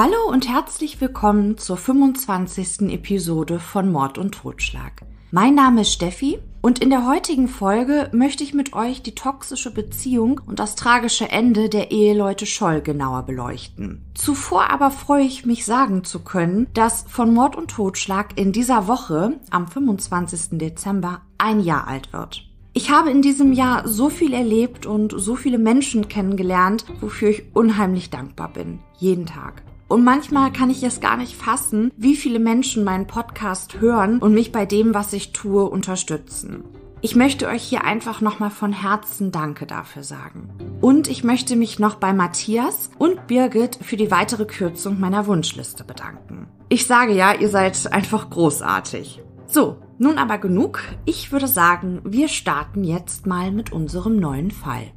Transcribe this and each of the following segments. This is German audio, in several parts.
Hallo und herzlich willkommen zur 25. Episode von Mord und Totschlag. Mein Name ist Steffi und in der heutigen Folge möchte ich mit euch die toxische Beziehung und das tragische Ende der Eheleute Scholl genauer beleuchten. Zuvor aber freue ich mich sagen zu können, dass von Mord und Totschlag in dieser Woche am 25. Dezember ein Jahr alt wird. Ich habe in diesem Jahr so viel erlebt und so viele Menschen kennengelernt, wofür ich unheimlich dankbar bin. Jeden Tag. Und manchmal kann ich es gar nicht fassen, wie viele Menschen meinen Podcast hören und mich bei dem, was ich tue, unterstützen. Ich möchte euch hier einfach nochmal von Herzen Danke dafür sagen. Und ich möchte mich noch bei Matthias und Birgit für die weitere Kürzung meiner Wunschliste bedanken. Ich sage ja, ihr seid einfach großartig. So, nun aber genug. Ich würde sagen, wir starten jetzt mal mit unserem neuen Fall.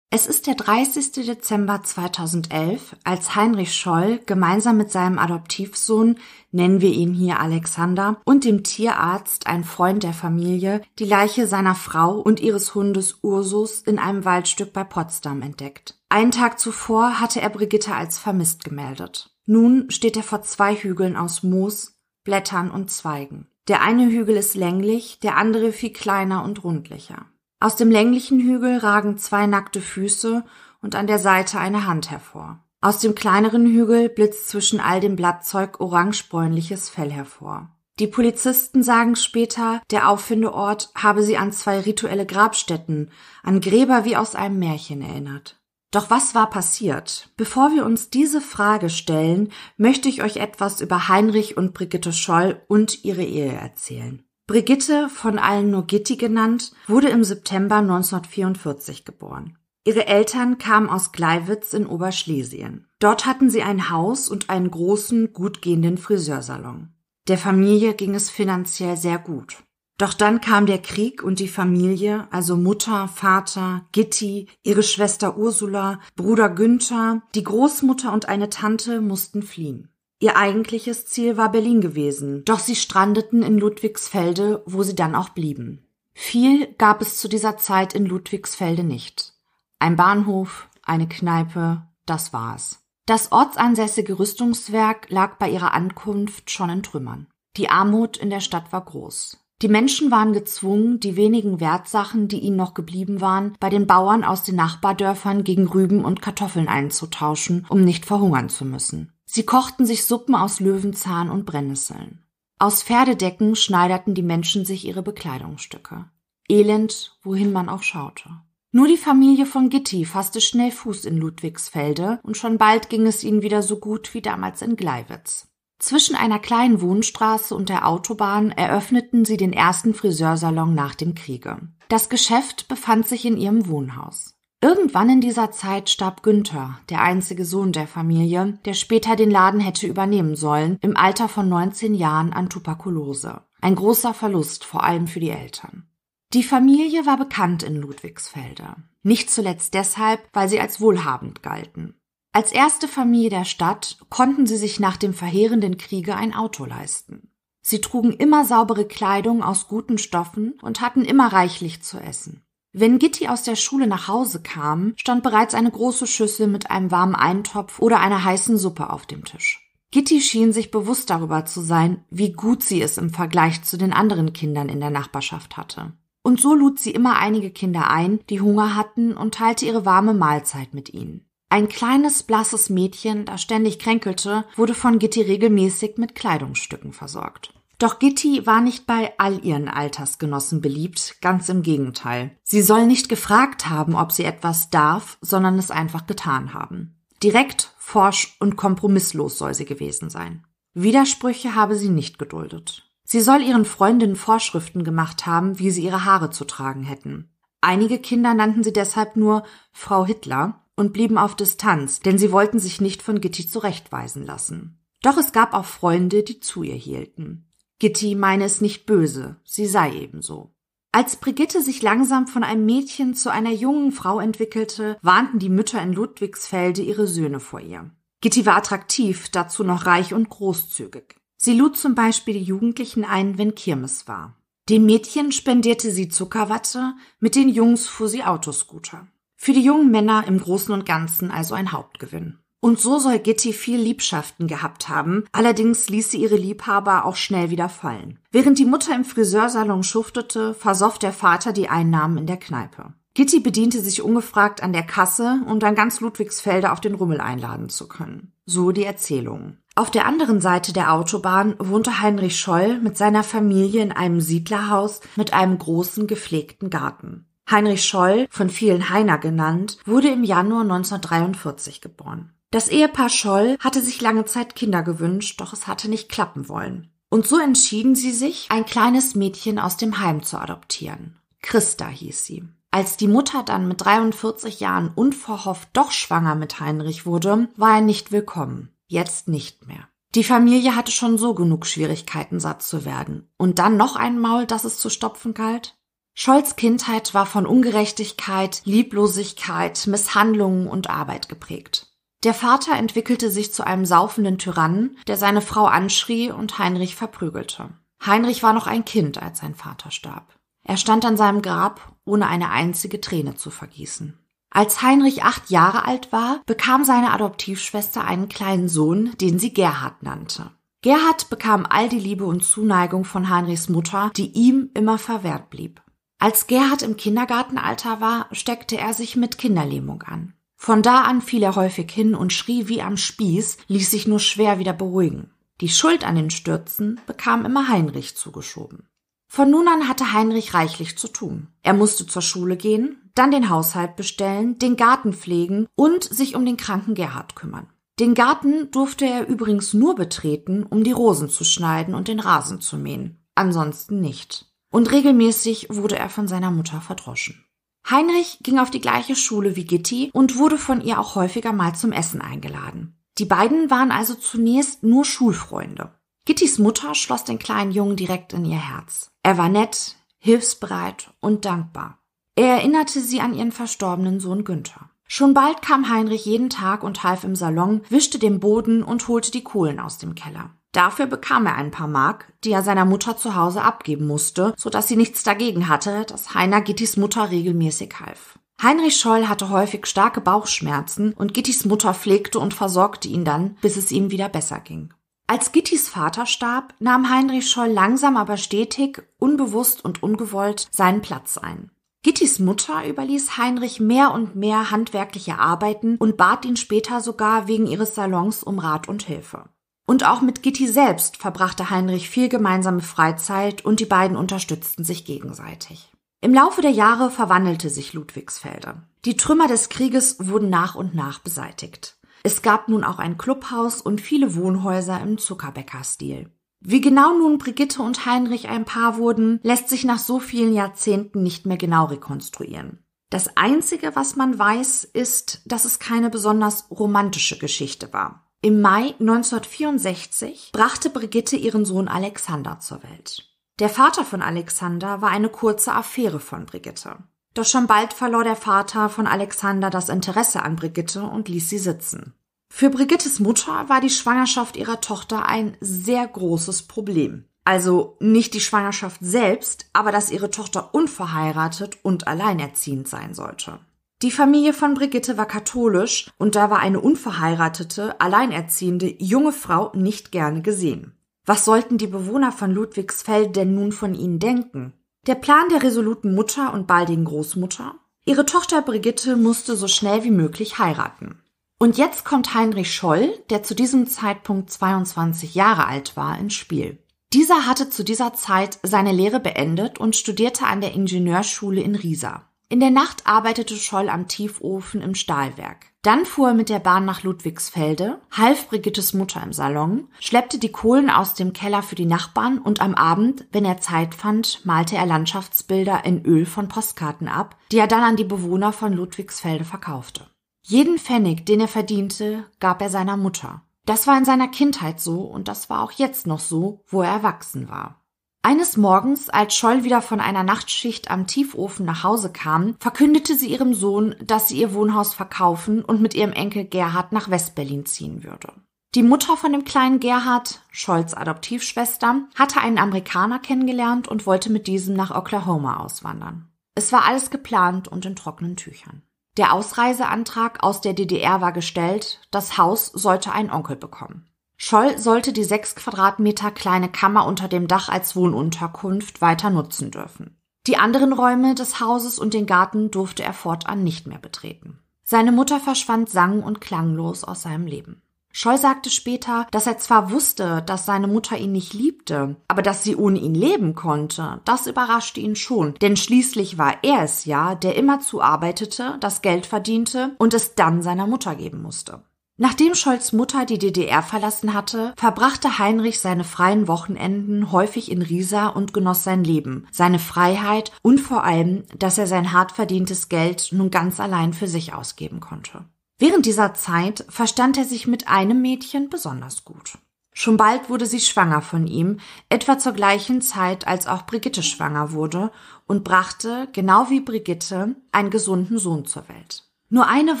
Es ist der 30. Dezember 2011, als Heinrich Scholl gemeinsam mit seinem Adoptivsohn, nennen wir ihn hier Alexander, und dem Tierarzt, ein Freund der Familie, die Leiche seiner Frau und ihres Hundes Ursus in einem Waldstück bei Potsdam entdeckt. Einen Tag zuvor hatte er Brigitte als vermisst gemeldet. Nun steht er vor zwei Hügeln aus Moos, Blättern und Zweigen. Der eine Hügel ist länglich, der andere viel kleiner und rundlicher. Aus dem länglichen Hügel ragen zwei nackte Füße und an der Seite eine Hand hervor. Aus dem kleineren Hügel blitzt zwischen all dem Blattzeug orangebräunliches Fell hervor. Die Polizisten sagen später, der Auffindeort habe sie an zwei rituelle Grabstätten, an Gräber wie aus einem Märchen erinnert. Doch was war passiert? Bevor wir uns diese Frage stellen, möchte ich euch etwas über Heinrich und Brigitte Scholl und ihre Ehe erzählen. Brigitte, von allen nur Gitti genannt, wurde im September 1944 geboren. Ihre Eltern kamen aus Gleiwitz in Oberschlesien. Dort hatten sie ein Haus und einen großen, gut gehenden Friseursalon. Der Familie ging es finanziell sehr gut. Doch dann kam der Krieg und die Familie, also Mutter, Vater, Gitti, ihre Schwester Ursula, Bruder Günther, die Großmutter und eine Tante mussten fliehen. Ihr eigentliches Ziel war Berlin gewesen, doch sie strandeten in Ludwigsfelde, wo sie dann auch blieben. Viel gab es zu dieser Zeit in Ludwigsfelde nicht. Ein Bahnhof, eine Kneipe, das war's. Das ortsansässige Rüstungswerk lag bei ihrer Ankunft schon in Trümmern. Die Armut in der Stadt war groß. Die Menschen waren gezwungen, die wenigen Wertsachen, die ihnen noch geblieben waren, bei den Bauern aus den Nachbardörfern gegen Rüben und Kartoffeln einzutauschen, um nicht verhungern zu müssen. Sie kochten sich Suppen aus Löwenzahn und Brennnesseln. Aus Pferdedecken schneiderten die Menschen sich ihre Bekleidungsstücke. Elend, wohin man auch schaute. Nur die Familie von Gitti fasste schnell Fuß in Ludwigsfelde und schon bald ging es ihnen wieder so gut wie damals in Gleiwitz. Zwischen einer kleinen Wohnstraße und der Autobahn eröffneten sie den ersten Friseursalon nach dem Kriege. Das Geschäft befand sich in ihrem Wohnhaus. Irgendwann in dieser Zeit starb Günther, der einzige Sohn der Familie, der später den Laden hätte übernehmen sollen, im Alter von 19 Jahren an Tuberkulose. Ein großer Verlust, vor allem für die Eltern. Die Familie war bekannt in Ludwigsfelde. Nicht zuletzt deshalb, weil sie als wohlhabend galten. Als erste Familie der Stadt konnten sie sich nach dem verheerenden Kriege ein Auto leisten. Sie trugen immer saubere Kleidung aus guten Stoffen und hatten immer reichlich zu essen. Wenn Gitti aus der Schule nach Hause kam, stand bereits eine große Schüssel mit einem warmen Eintopf oder einer heißen Suppe auf dem Tisch. Gitti schien sich bewusst darüber zu sein, wie gut sie es im Vergleich zu den anderen Kindern in der Nachbarschaft hatte. Und so lud sie immer einige Kinder ein, die Hunger hatten, und teilte ihre warme Mahlzeit mit ihnen. Ein kleines, blasses Mädchen, das ständig kränkelte, wurde von Gitti regelmäßig mit Kleidungsstücken versorgt. Doch Gitti war nicht bei all ihren Altersgenossen beliebt, ganz im Gegenteil. Sie soll nicht gefragt haben, ob sie etwas darf, sondern es einfach getan haben. Direkt, forsch und kompromisslos soll sie gewesen sein. Widersprüche habe sie nicht geduldet. Sie soll ihren Freundinnen Vorschriften gemacht haben, wie sie ihre Haare zu tragen hätten. Einige Kinder nannten sie deshalb nur Frau Hitler und blieben auf Distanz, denn sie wollten sich nicht von Gitti zurechtweisen lassen. Doch es gab auch Freunde, die zu ihr hielten. Gitti meine es nicht böse, sie sei ebenso. Als Brigitte sich langsam von einem Mädchen zu einer jungen Frau entwickelte, warnten die Mütter in Ludwigsfelde ihre Söhne vor ihr. Gitti war attraktiv, dazu noch reich und großzügig. Sie lud zum Beispiel die Jugendlichen ein, wenn Kirmes war. Den Mädchen spendierte sie Zuckerwatte, mit den Jungs fuhr sie Autoscooter. Für die jungen Männer im Großen und Ganzen also ein Hauptgewinn. Und so soll Gitti viel Liebschaften gehabt haben, allerdings ließ sie ihre Liebhaber auch schnell wieder fallen. Während die Mutter im Friseursalon schuftete, versoff der Vater die Einnahmen in der Kneipe. Gitti bediente sich ungefragt an der Kasse, um dann ganz Ludwigsfelde auf den Rummel einladen zu können. So die Erzählung. Auf der anderen Seite der Autobahn wohnte Heinrich Scholl mit seiner Familie in einem Siedlerhaus mit einem großen gepflegten Garten. Heinrich Scholl, von vielen Heiner genannt, wurde im Januar 1943 geboren. Das Ehepaar Scholl hatte sich lange Zeit Kinder gewünscht, doch es hatte nicht klappen wollen. Und so entschieden sie sich, ein kleines Mädchen aus dem Heim zu adoptieren. Christa hieß sie. Als die Mutter dann mit 43 Jahren unverhofft doch schwanger mit Heinrich wurde, war er nicht willkommen. Jetzt nicht mehr. Die Familie hatte schon so genug Schwierigkeiten, satt zu werden. Und dann noch ein Maul, das es zu stopfen galt? Scholls Kindheit war von Ungerechtigkeit, Lieblosigkeit, Misshandlungen und Arbeit geprägt. Der Vater entwickelte sich zu einem saufenden Tyrannen, der seine Frau anschrie und Heinrich verprügelte. Heinrich war noch ein Kind, als sein Vater starb. Er stand an seinem Grab, ohne eine einzige Träne zu vergießen. Als Heinrich acht Jahre alt war, bekam seine Adoptivschwester einen kleinen Sohn, den sie Gerhard nannte. Gerhard bekam all die Liebe und Zuneigung von Heinrichs Mutter, die ihm immer verwehrt blieb. Als Gerhard im Kindergartenalter war, steckte er sich mit Kinderlähmung an. Von da an fiel er häufig hin und schrie wie am Spieß, ließ sich nur schwer wieder beruhigen. Die Schuld an den Stürzen bekam immer Heinrich zugeschoben. Von nun an hatte Heinrich reichlich zu tun. Er musste zur Schule gehen, dann den Haushalt bestellen, den Garten pflegen und sich um den kranken Gerhard kümmern. Den Garten durfte er übrigens nur betreten, um die Rosen zu schneiden und den Rasen zu mähen. Ansonsten nicht. Und regelmäßig wurde er von seiner Mutter verdroschen. Heinrich ging auf die gleiche Schule wie Gitti und wurde von ihr auch häufiger mal zum Essen eingeladen. Die beiden waren also zunächst nur Schulfreunde. Gittis Mutter schloss den kleinen Jungen direkt in ihr Herz. Er war nett, hilfsbereit und dankbar. Er erinnerte sie an ihren verstorbenen Sohn Günther. Schon bald kam Heinrich jeden Tag und half im Salon, wischte den Boden und holte die Kohlen aus dem Keller. Dafür bekam er ein paar Mark, die er seiner Mutter zu Hause abgeben musste, so dass sie nichts dagegen hatte, dass Heiner Gittis Mutter regelmäßig half. Heinrich Scholl hatte häufig starke Bauchschmerzen und Gittis Mutter pflegte und versorgte ihn dann, bis es ihm wieder besser ging. Als Gittis Vater starb, nahm Heinrich Scholl langsam aber stetig, unbewusst und ungewollt seinen Platz ein. Gittis Mutter überließ Heinrich mehr und mehr handwerkliche Arbeiten und bat ihn später sogar wegen ihres Salons um Rat und Hilfe. Und auch mit Gitti selbst verbrachte Heinrich viel gemeinsame Freizeit und die beiden unterstützten sich gegenseitig. Im Laufe der Jahre verwandelte sich Ludwigsfelde. Die Trümmer des Krieges wurden nach und nach beseitigt. Es gab nun auch ein Clubhaus und viele Wohnhäuser im Zuckerbäckerstil. Wie genau nun Brigitte und Heinrich ein Paar wurden, lässt sich nach so vielen Jahrzehnten nicht mehr genau rekonstruieren. Das Einzige, was man weiß, ist, dass es keine besonders romantische Geschichte war. Im Mai 1964 brachte Brigitte ihren Sohn Alexander zur Welt. Der Vater von Alexander war eine kurze Affäre von Brigitte. Doch schon bald verlor der Vater von Alexander das Interesse an Brigitte und ließ sie sitzen. Für Brigittes Mutter war die Schwangerschaft ihrer Tochter ein sehr großes Problem. Also nicht die Schwangerschaft selbst, aber dass ihre Tochter unverheiratet und alleinerziehend sein sollte. Die Familie von Brigitte war katholisch und da war eine unverheiratete, alleinerziehende junge Frau nicht gerne gesehen. Was sollten die Bewohner von Ludwigsfeld denn nun von ihnen denken? Der Plan der resoluten Mutter und baldigen Großmutter? Ihre Tochter Brigitte musste so schnell wie möglich heiraten. Und jetzt kommt Heinrich Scholl, der zu diesem Zeitpunkt 22 Jahre alt war, ins Spiel. Dieser hatte zu dieser Zeit seine Lehre beendet und studierte an der Ingenieurschule in Riesa. In der Nacht arbeitete Scholl am Tiefofen im Stahlwerk. Dann fuhr er mit der Bahn nach Ludwigsfelde, half Brigittes Mutter im Salon, schleppte die Kohlen aus dem Keller für die Nachbarn und am Abend, wenn er Zeit fand, malte er Landschaftsbilder in Öl von Postkarten ab, die er dann an die Bewohner von Ludwigsfelde verkaufte. Jeden Pfennig, den er verdiente, gab er seiner Mutter. Das war in seiner Kindheit so und das war auch jetzt noch so, wo er erwachsen war. Eines Morgens, als Scholl wieder von einer Nachtschicht am Tiefofen nach Hause kam, verkündete sie ihrem Sohn, dass sie ihr Wohnhaus verkaufen und mit ihrem Enkel Gerhard nach Westberlin ziehen würde. Die Mutter von dem kleinen Gerhard, Scholls Adoptivschwester, hatte einen Amerikaner kennengelernt und wollte mit diesem nach Oklahoma auswandern. Es war alles geplant und in trockenen Tüchern. Der Ausreiseantrag aus der DDR war gestellt, das Haus sollte ein Onkel bekommen. Scholl sollte die sechs Quadratmeter kleine Kammer unter dem Dach als Wohnunterkunft weiter nutzen dürfen. Die anderen Räume des Hauses und den Garten durfte er fortan nicht mehr betreten. Seine Mutter verschwand sang- und klanglos aus seinem Leben. Scholl sagte später, dass er zwar wusste, dass seine Mutter ihn nicht liebte, aber dass sie ohne ihn leben konnte, das überraschte ihn schon, denn schließlich war er es ja, der immerzu arbeitete, das Geld verdiente und es dann seiner Mutter geben musste. Nachdem Scholls Mutter die DDR verlassen hatte, verbrachte Heinrich seine freien Wochenenden häufig in Riesa und genoss sein Leben, seine Freiheit und vor allem, dass er sein hart verdientes Geld nun ganz allein für sich ausgeben konnte. Während dieser Zeit verstand er sich mit einem Mädchen besonders gut. Schon bald wurde sie schwanger von ihm, etwa zur gleichen Zeit, als auch Brigitte schwanger wurde und brachte, genau wie Brigitte, einen gesunden Sohn zur Welt. Nur eine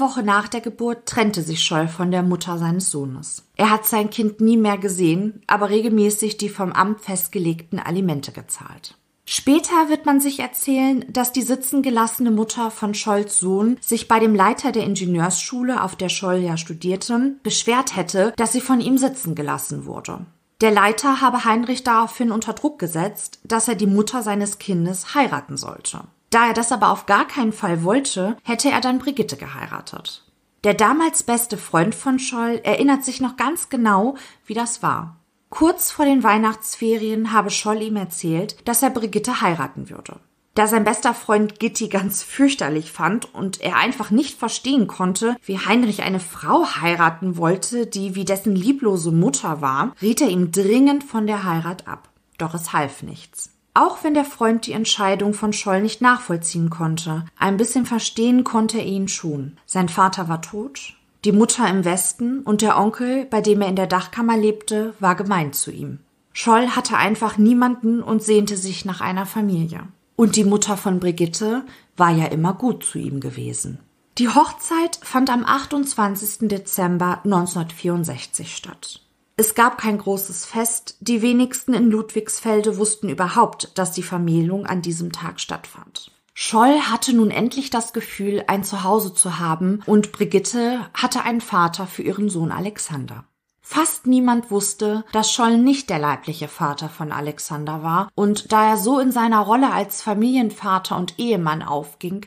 Woche nach der Geburt trennte sich Scholl von der Mutter seines Sohnes. Er hat sein Kind nie mehr gesehen, aber regelmäßig die vom Amt festgelegten Alimente gezahlt. Später wird man sich erzählen, dass die sitzen gelassene Mutter von Scholls Sohn sich bei dem Leiter der Ingenieursschule, auf der Scholl ja studierte, beschwert hätte, dass sie von ihm sitzen gelassen wurde. Der Leiter habe Heinrich daraufhin unter Druck gesetzt, dass er die Mutter seines Kindes heiraten sollte. Da er das aber auf gar keinen Fall wollte, hätte er dann Brigitte geheiratet. Der damals beste Freund von Scholl erinnert sich noch ganz genau, wie das war. Kurz vor den Weihnachtsferien habe Scholl ihm erzählt, dass er Brigitte heiraten würde. Da sein bester Freund Gitti ganz fürchterlich fand und er einfach nicht verstehen konnte, wie Heinrich eine Frau heiraten wollte, die wie dessen lieblose Mutter war, riet er ihm dringend von der Heirat ab. Doch es half nichts. Auch wenn der Freund die Entscheidung von Scholl nicht nachvollziehen konnte, ein bisschen verstehen konnte er ihn schon. Sein Vater war tot, die Mutter im Westen und der Onkel, bei dem er in der Dachkammer lebte, war gemein zu ihm. Scholl hatte einfach niemanden und sehnte sich nach einer Familie. Und die Mutter von Brigitte war ja immer gut zu ihm gewesen. Die Hochzeit fand am 28. Dezember 1964 statt. Es gab kein großes Fest, die wenigsten in Ludwigsfelde wussten überhaupt, dass die Vermählung an diesem Tag stattfand. Scholl hatte nun endlich das Gefühl, ein Zuhause zu haben, und Brigitte hatte einen Vater für ihren Sohn Alexander. Fast niemand wusste, dass Scholl nicht der leibliche Vater von Alexander war, und da er so in seiner Rolle als Familienvater und Ehemann aufging,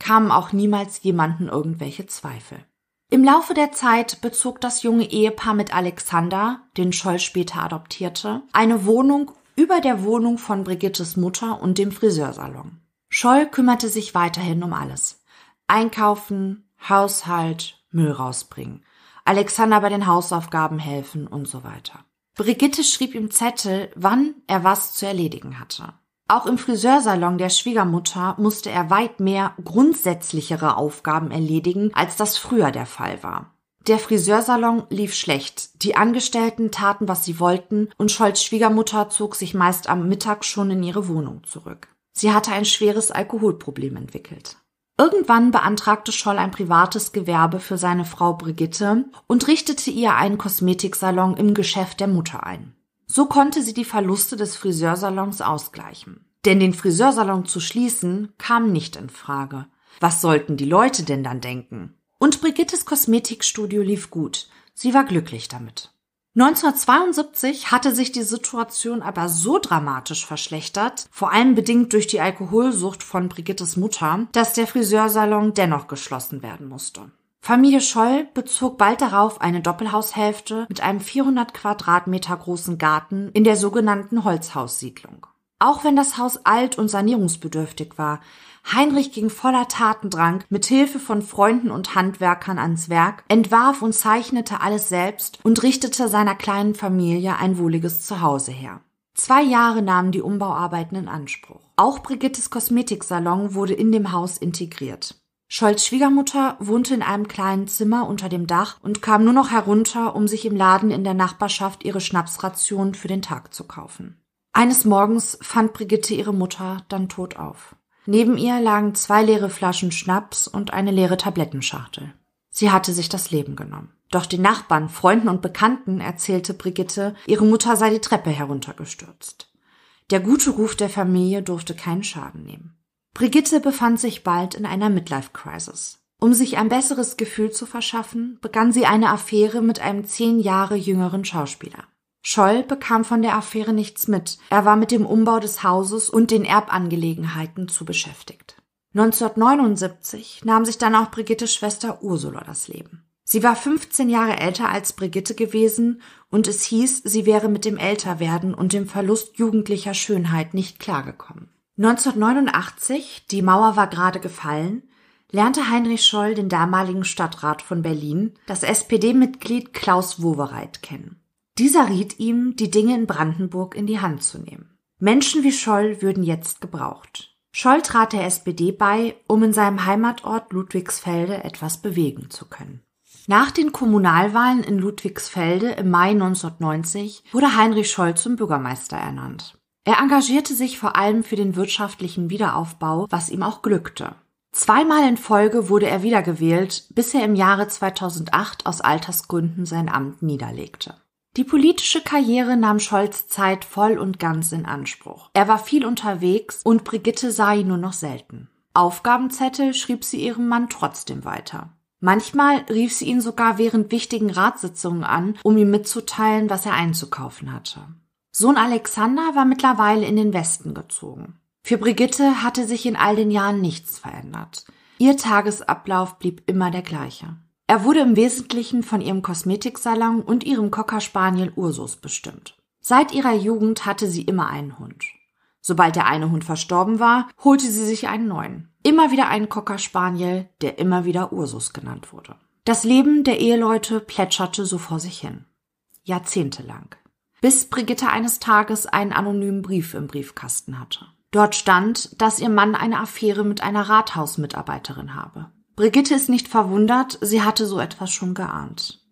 kamen auch niemals jemanden irgendwelche Zweifel. Im Laufe der Zeit bezog das junge Ehepaar mit Alexander, den Scholl später adoptierte, eine Wohnung über der Wohnung von Brigittes Mutter und dem Friseursalon. Scholl kümmerte sich weiterhin um alles. Einkaufen, Haushalt, Müll rausbringen. Alexander bei den Hausaufgaben helfen und so weiter. Brigitte schrieb ihm Zettel, wann er was zu erledigen hatte. Auch im Friseursalon der Schwiegermutter musste er weit mehr grundsätzlichere Aufgaben erledigen, als das früher der Fall war. Der Friseursalon lief schlecht. Die Angestellten taten, was sie wollten, und Scholls Schwiegermutter zog sich meist am Mittag schon in ihre Wohnung zurück. Sie hatte ein schweres Alkoholproblem entwickelt. Irgendwann beantragte Scholl ein privates Gewerbe für seine Frau Brigitte und richtete ihr einen Kosmetiksalon im Geschäft der Mutter ein. So konnte sie die Verluste des Friseursalons ausgleichen. Denn den Friseursalon zu schließen kam nicht in Frage. Was sollten die Leute denn dann denken? Und Brigittes Kosmetikstudio lief gut. Sie war glücklich damit. 1972 hatte sich die Situation aber so dramatisch verschlechtert, vor allem bedingt durch die Alkoholsucht von Brigittes Mutter, dass der Friseursalon dennoch geschlossen werden musste. Familie Scholl bezog bald darauf eine Doppelhaushälfte mit einem 400 Quadratmeter großen Garten in der sogenannten Holzhaussiedlung. Auch wenn das Haus alt und sanierungsbedürftig war, Heinrich ging voller Tatendrang mit Hilfe von Freunden und Handwerkern ans Werk, entwarf und zeichnete alles selbst und richtete seiner kleinen Familie ein wohliges Zuhause her. Zwei Jahre nahmen die Umbauarbeiten in Anspruch. Auch Brigittes Kosmetiksalon wurde in dem Haus integriert. Scholls Schwiegermutter wohnte in einem kleinen Zimmer unter dem Dach und kam nur noch herunter, um sich im Laden in der Nachbarschaft ihre Schnapsration für den Tag zu kaufen. Eines Morgens fand Brigitte ihre Mutter dann tot auf. Neben ihr lagen zwei leere Flaschen Schnaps und eine leere Tablettenschachtel. Sie hatte sich das Leben genommen. Doch den Nachbarn, Freunden und Bekannten erzählte Brigitte, ihre Mutter sei die Treppe heruntergestürzt. Der gute Ruf der Familie durfte keinen Schaden nehmen. Brigitte befand sich bald in einer Midlife-Crisis. Um sich ein besseres Gefühl zu verschaffen, begann sie eine Affäre mit einem zehn Jahre jüngeren Schauspieler. Scholl bekam von der Affäre nichts mit. Er war mit dem Umbau des Hauses und den Erbangelegenheiten zu beschäftigt. 1979 nahm sich dann auch Brigittes Schwester Ursula das Leben. Sie war 15 Jahre älter als Brigitte gewesen und es hieß, sie wäre mit dem Älterwerden und dem Verlust jugendlicher Schönheit nicht klargekommen. 1989, die Mauer war gerade gefallen, lernte Heinrich Scholl den damaligen Stadtrat von Berlin, das SPD-Mitglied Klaus Wowereit, kennen. Dieser riet ihm, die Dinge in Brandenburg in die Hand zu nehmen. Menschen wie Scholl würden jetzt gebraucht. Scholl trat der SPD bei, um in seinem Heimatort Ludwigsfelde etwas bewegen zu können. Nach den Kommunalwahlen in Ludwigsfelde im Mai 1990 wurde Heinrich Scholl zum Bürgermeister ernannt. Er engagierte sich vor allem für den wirtschaftlichen Wiederaufbau, was ihm auch glückte. Zweimal in Folge wurde er wiedergewählt, bis er im Jahre 2008 aus Altersgründen sein Amt niederlegte. Die politische Karriere nahm Scholz Zeit voll und ganz in Anspruch. Er war viel unterwegs und Brigitte sah ihn nur noch selten. Aufgabenzettel schrieb sie ihrem Mann trotzdem weiter. Manchmal rief sie ihn sogar während wichtigen Ratssitzungen an, um ihm mitzuteilen, was er einzukaufen hatte. Sohn Alexander war mittlerweile in den Westen gezogen. Für Brigitte hatte sich in all den Jahren nichts verändert. Ihr Tagesablauf blieb immer der gleiche. Er wurde im Wesentlichen von ihrem Kosmetiksalon und ihrem Cocker Spaniel Ursus bestimmt. Seit ihrer Jugend hatte sie immer einen Hund. Sobald der eine Hund verstorben war, holte sie sich einen neuen. Immer wieder einen Cocker Spaniel, der immer wieder Ursus genannt wurde. Das Leben der Eheleute plätscherte so vor sich hin. Jahrzehntelang. Bis Brigitte eines Tages einen anonymen Brief im Briefkasten hatte. Dort stand, dass ihr Mann eine Affäre mit einer Rathausmitarbeiterin habe. Brigitte ist nicht verwundert, sie hatte so etwas schon geahnt.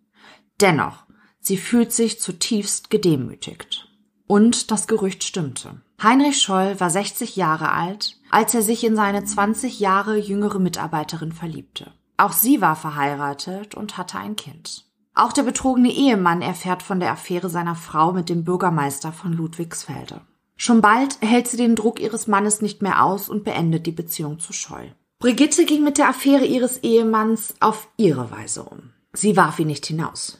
Dennoch, sie fühlt sich zutiefst gedemütigt. Und das Gerücht stimmte. Heinrich Scholl war 60 Jahre alt, als er sich in seine 20 Jahre jüngere Mitarbeiterin verliebte. Auch sie war verheiratet und hatte ein Kind. Auch der betrogene Ehemann erfährt von der Affäre seiner Frau mit dem Bürgermeister von Ludwigsfelde. Schon bald hält sie den Druck ihres Mannes nicht mehr aus und beendet die Beziehung zu Scholl. Brigitte ging mit der Affäre ihres Ehemanns auf ihre Weise um. Sie warf ihn nicht hinaus.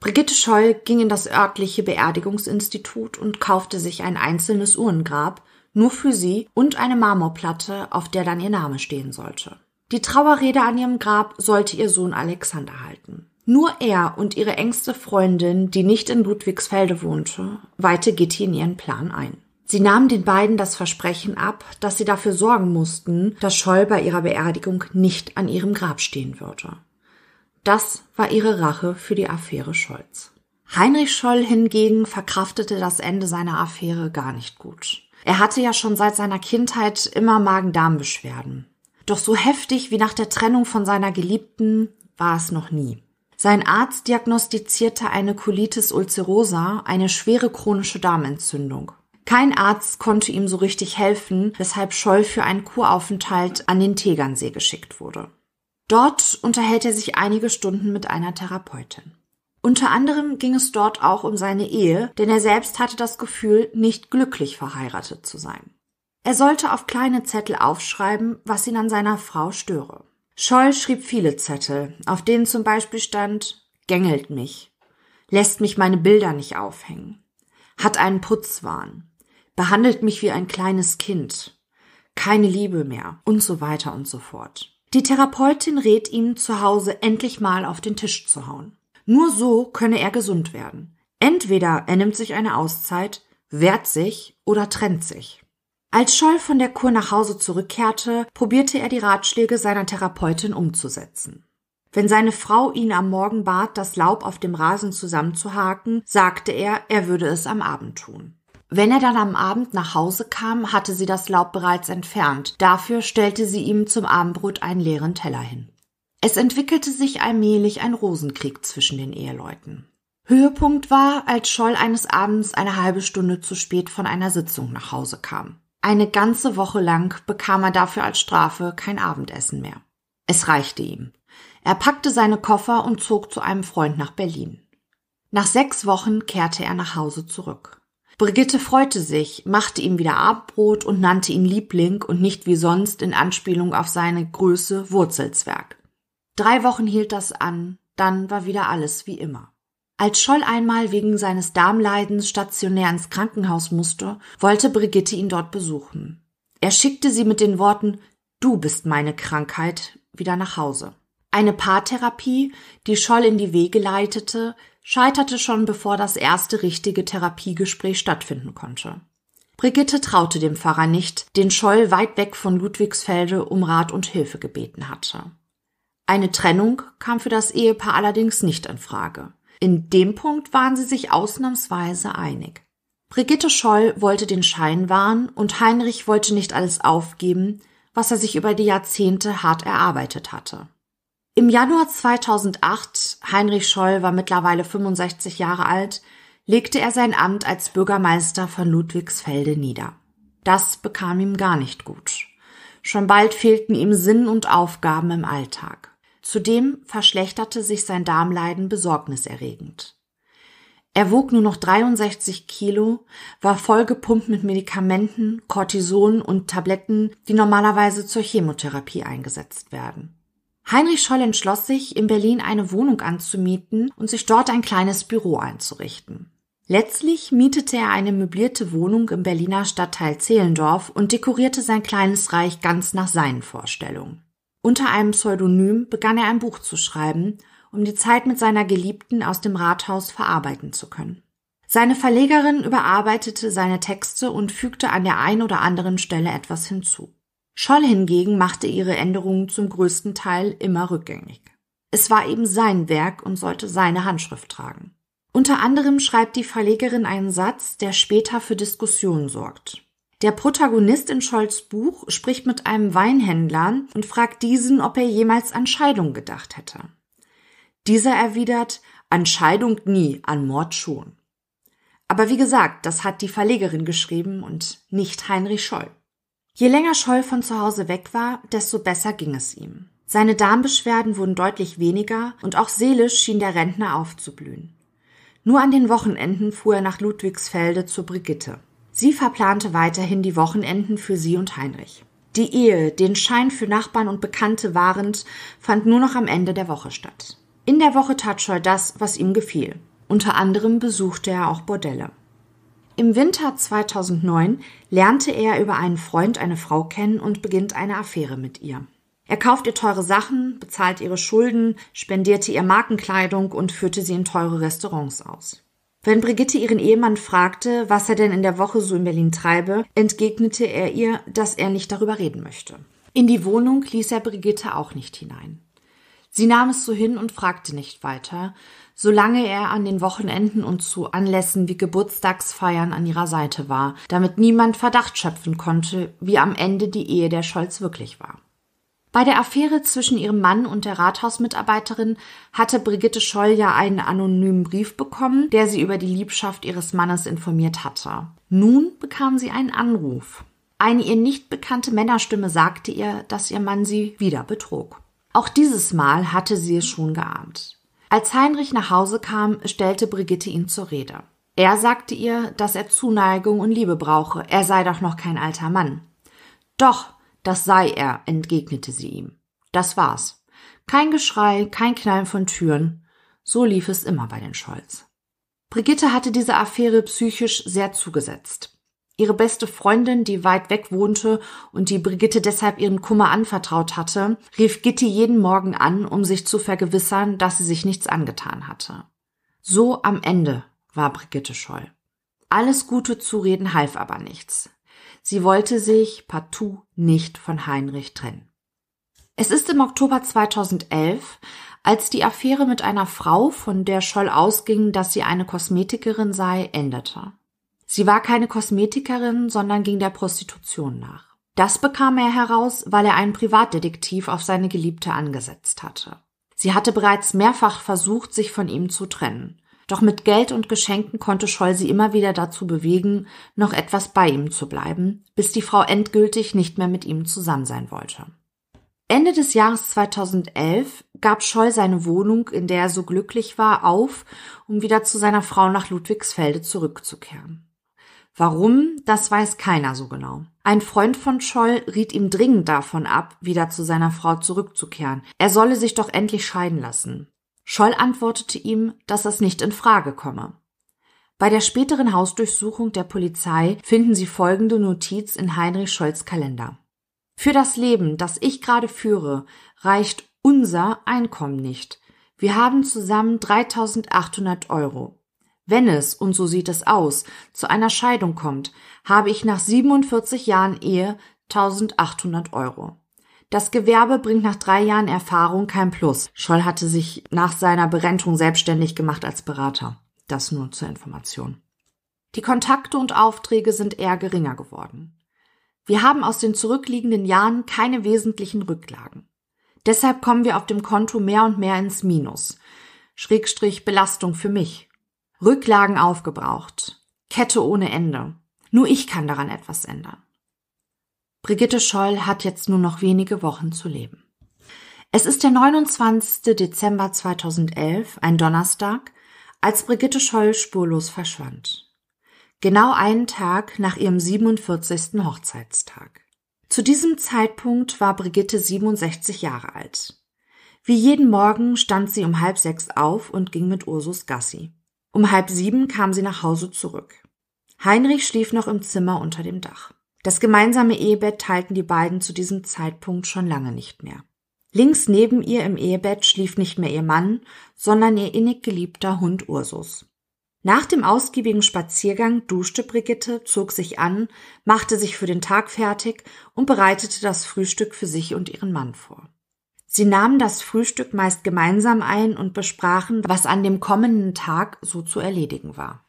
Brigitte Scholl ging in das örtliche Beerdigungsinstitut und kaufte sich ein einzelnes Urnengrab, nur für sie und eine Marmorplatte, auf der dann ihr Name stehen sollte. Die Trauerrede an ihrem Grab sollte ihr Sohn Alexander halten. Nur er und ihre engste Freundin, die nicht in Ludwigsfelde wohnte, weihte Gitti in ihren Plan ein. Sie nahmen den beiden das Versprechen ab, dass sie dafür sorgen mussten, dass Scholl bei ihrer Beerdigung nicht an ihrem Grab stehen würde. Das war ihre Rache für die Affäre Scholz. Heinrich Scholl hingegen verkraftete das Ende seiner Affäre gar nicht gut. Er hatte ja schon seit seiner Kindheit immer Magen-Darm-Beschwerden. Doch so heftig wie nach der Trennung von seiner Geliebten war es noch nie. Sein Arzt diagnostizierte eine Colitis ulcerosa, eine schwere chronische Darmentzündung. Kein Arzt konnte ihm so richtig helfen, weshalb Scholl für einen Kuraufenthalt an den Tegernsee geschickt wurde. Dort unterhält er sich einige Stunden mit einer Therapeutin. Unter anderem ging es dort auch um seine Ehe, denn er selbst hatte das Gefühl, nicht glücklich verheiratet zu sein. Er sollte auf kleine Zettel aufschreiben, was ihn an seiner Frau störe. Scholl schrieb viele Zettel, auf denen zum Beispiel stand, gängelt mich, lässt mich meine Bilder nicht aufhängen, hat einen Putzwahn, behandelt mich wie ein kleines Kind, keine Liebe mehr und so weiter und so fort. Die Therapeutin rät ihm zu Hause endlich mal auf den Tisch zu hauen. Nur so könne er gesund werden. Entweder er nimmt sich eine Auszeit, wehrt sich oder trennt sich. Als Scholl von der Kur nach Hause zurückkehrte, probierte er die Ratschläge seiner Therapeutin umzusetzen. Wenn seine Frau ihn am Morgen bat, das Laub auf dem Rasen zusammenzuhaken, sagte er, er würde es am Abend tun. Wenn er dann am Abend nach Hause kam, hatte sie das Laub bereits entfernt. Dafür stellte sie ihm zum Abendbrot einen leeren Teller hin. Es entwickelte sich allmählich ein Rosenkrieg zwischen den Eheleuten. Höhepunkt war, als Scholl eines Abends eine halbe Stunde zu spät von einer Sitzung nach Hause kam. Eine ganze Woche lang bekam er dafür als Strafe kein Abendessen mehr. Es reichte ihm. Er packte seine Koffer und zog zu einem Freund nach Berlin. Nach sechs Wochen kehrte er nach Hause zurück. Brigitte freute sich, machte ihm wieder Abendbrot und nannte ihn Liebling und nicht wie sonst in Anspielung auf seine Größe Wurzelzwerg. Drei Wochen hielt das an, dann war wieder alles wie immer. Als Scholl einmal wegen seines Darmleidens stationär ins Krankenhaus musste, wollte Brigitte ihn dort besuchen. Er schickte sie mit den Worten Du bist meine Krankheit wieder nach Hause. Eine Paartherapie, die Scholl in die Wege leitete, scheiterte schon bevor das erste richtige Therapiegespräch stattfinden konnte. Brigitte traute dem Pfarrer nicht, den Scholl weit weg von Ludwigsfelde um Rat und Hilfe gebeten hatte. Eine Trennung kam für das Ehepaar allerdings nicht in Frage. In dem Punkt waren sie sich ausnahmsweise einig. Brigitte Scholl wollte den Schein wahren und Heinrich wollte nicht alles aufgeben, was er sich über die Jahrzehnte hart erarbeitet hatte. Im Januar 2008, Heinrich Scholl war mittlerweile 65 Jahre alt, legte er sein Amt als Bürgermeister von Ludwigsfelde nieder. Das bekam ihm gar nicht gut. Schon bald fehlten ihm Sinn und Aufgaben im Alltag. Zudem verschlechterte sich sein Darmleiden besorgniserregend. Er wog nur noch 63 Kilo, war vollgepumpt mit Medikamenten, Cortison und Tabletten, die normalerweise zur Chemotherapie eingesetzt werden. Heinrich Scholl entschloss sich, in Berlin eine Wohnung anzumieten und sich dort ein kleines Büro einzurichten. Letztlich mietete er eine möblierte Wohnung im Berliner Stadtteil Zehlendorf und dekorierte sein kleines Reich ganz nach seinen Vorstellungen. Unter einem Pseudonym begann er ein Buch zu schreiben, um die Zeit mit seiner Geliebten aus dem Rathaus verarbeiten zu können. Seine Verlegerin überarbeitete seine Texte und fügte an der einen oder anderen Stelle etwas hinzu. Scholl hingegen machte ihre Änderungen zum größten Teil immer rückgängig. Es war eben sein Werk und sollte seine Handschrift tragen. Unter anderem schreibt die Verlegerin einen Satz, der später für Diskussionen sorgt. Der Protagonist in Scholls Buch spricht mit einem Weinhändler und fragt diesen, ob er jemals an Scheidung gedacht hätte. Dieser erwidert, an Scheidung nie, an Mord schon. Aber wie gesagt, das hat die Verlegerin geschrieben und nicht Heinrich Scholl. Je länger Scholl von zu Hause weg war, desto besser ging es ihm. Seine Darmbeschwerden wurden deutlich weniger und auch seelisch schien der Rentner aufzublühen. Nur an den Wochenenden fuhr er nach Ludwigsfelde zur Brigitte. Sie verplante weiterhin die Wochenenden für sie und Heinrich. Die Ehe, den Schein für Nachbarn und Bekannte wahrend, fand nur noch am Ende der Woche statt. In der Woche tat Scholl das, was ihm gefiel. Unter anderem besuchte er auch Bordelle. Im Winter 2009 lernte er über einen Freund eine Frau kennen und beginnt eine Affäre mit ihr. Er kauft ihr teure Sachen, bezahlt ihre Schulden, spendierte ihr Markenkleidung und führte sie in teure Restaurants aus. Wenn Brigitte ihren Ehemann fragte, was er denn in der Woche so in Berlin treibe, entgegnete er ihr, dass er nicht darüber reden möchte. In die Wohnung ließ er Brigitte auch nicht hinein. Sie nahm es so hin und fragte nicht weiter, solange er an den Wochenenden und zu Anlässen wie Geburtstagsfeiern an ihrer Seite war, damit niemand Verdacht schöpfen konnte, wie am Ende die Ehe der Scholz wirklich war. Bei der Affäre zwischen ihrem Mann und der Rathausmitarbeiterin hatte Brigitte Scholl ja einen anonymen Brief bekommen, der sie über die Liebschaft ihres Mannes informiert hatte. Nun bekam sie einen Anruf. Eine ihr nicht bekannte Männerstimme sagte ihr, dass ihr Mann sie wieder betrog. Auch dieses Mal hatte sie es schon geahnt. Als Heinrich nach Hause kam, stellte Brigitte ihn zur Rede. Er sagte ihr, dass er Zuneigung und Liebe brauche, er sei doch noch kein alter Mann. Doch, das sei er, entgegnete sie ihm. Das war's. Kein Geschrei, kein Knallen von Türen. So lief es immer bei den Scholz. Brigitte hatte diese Affäre psychisch sehr zugesetzt. Ihre beste Freundin, die weit weg wohnte und die Brigitte deshalb ihren Kummer anvertraut hatte, rief Gitti jeden Morgen an, um sich zu vergewissern, dass sie sich nichts angetan hatte. So am Ende war Brigitte Scholl. Alles gute Zureden half aber nichts. Sie wollte sich partout nicht von Heinrich trennen. Es ist im Oktober 2011, als die Affäre mit einer Frau, von der Scholl ausging, dass sie eine Kosmetikerin sei, endete. Sie war keine Kosmetikerin, sondern ging der Prostitution nach. Das bekam er heraus, weil er einen Privatdetektiv auf seine Geliebte angesetzt hatte. Sie hatte bereits mehrfach versucht, sich von ihm zu trennen. Doch mit Geld und Geschenken konnte Scholl sie immer wieder dazu bewegen, noch etwas bei ihm zu bleiben, bis die Frau endgültig nicht mehr mit ihm zusammen sein wollte. Ende des Jahres 2011 gab Scholl seine Wohnung, in der er so glücklich war, auf, um wieder zu seiner Frau nach Ludwigsfelde zurückzukehren. Warum, das weiß keiner so genau. Ein Freund von Scholl riet ihm dringend davon ab, wieder zu seiner Frau zurückzukehren. Er solle sich doch endlich scheiden lassen. Scholl antwortete ihm, dass das nicht in Frage komme. Bei der späteren Hausdurchsuchung der Polizei finden sie folgende Notiz in Heinrich Scholls Kalender. Für das Leben, das ich gerade führe, reicht unser Einkommen nicht. Wir haben zusammen 3800 Euro. Wenn es, und so sieht es aus, zu einer Scheidung kommt, habe ich nach 47 Jahren Ehe 1800 Euro. Das Gewerbe bringt nach drei Jahren Erfahrung kein Plus. Scholl hatte sich nach seiner Berentung selbstständig gemacht als Berater. Das nur zur Information. Die Kontakte und Aufträge sind eher geringer geworden. Wir haben aus den zurückliegenden Jahren keine wesentlichen Rücklagen. Deshalb kommen wir auf dem Konto mehr und mehr ins Minus. Schrägstrich Belastung für mich. Rücklagen aufgebraucht. Kette ohne Ende. Nur ich kann daran etwas ändern. Brigitte Scholl hat jetzt nur noch wenige Wochen zu leben. Es ist der 29. Dezember 2011, ein Donnerstag, als Brigitte Scholl spurlos verschwand. Genau einen Tag nach ihrem 47. Hochzeitstag. Zu diesem Zeitpunkt war Brigitte 67 Jahre alt. Wie jeden Morgen stand sie um halb sechs auf und ging mit Ursus Gassi. Um halb sieben kam sie nach Hause zurück. Heinrich schlief noch im Zimmer unter dem Dach. Das gemeinsame Ehebett teilten die beiden zu diesem Zeitpunkt schon lange nicht mehr. Links neben ihr im Ehebett schlief nicht mehr ihr Mann, sondern ihr innig geliebter Hund Ursus. Nach dem ausgiebigen Spaziergang duschte Brigitte, zog sich an, machte sich für den Tag fertig und bereitete das Frühstück für sich und ihren Mann vor. Sie nahmen das Frühstück meist gemeinsam ein und besprachen, was an dem kommenden Tag so zu erledigen war.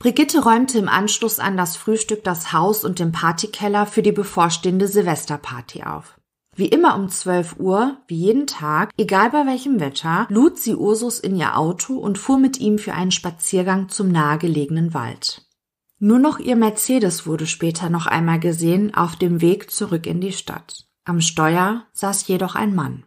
Brigitte räumte im Anschluss an das Frühstück das Haus und den Partykeller für die bevorstehende Silvesterparty auf. Wie immer um 12 Uhr, wie jeden Tag, egal bei welchem Wetter, lud sie Ursus in ihr Auto und fuhr mit ihm für einen Spaziergang zum nahegelegenen Wald. Nur noch ihr Mercedes wurde später noch einmal gesehen auf dem Weg zurück in die Stadt. Am Steuer saß jedoch ein Mann.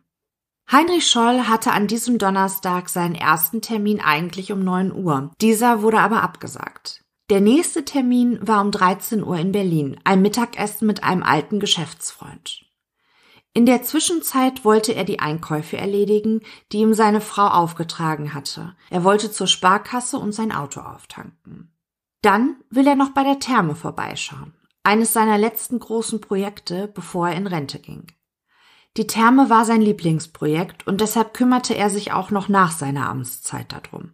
Heinrich Scholl hatte an diesem Donnerstag seinen ersten Termin eigentlich um 9 Uhr. Dieser wurde aber abgesagt. Der nächste Termin war um 13 Uhr in Berlin, ein Mittagessen mit einem alten Geschäftsfreund. In der Zwischenzeit wollte er die Einkäufe erledigen, die ihm seine Frau aufgetragen hatte. Er wollte zur Sparkasse und sein Auto auftanken. Dann will er noch bei der Therme vorbeischauen. Eines seiner letzten großen Projekte, bevor er in Rente ging. Die Therme war sein Lieblingsprojekt und deshalb kümmerte er sich auch noch nach seiner Amtszeit darum.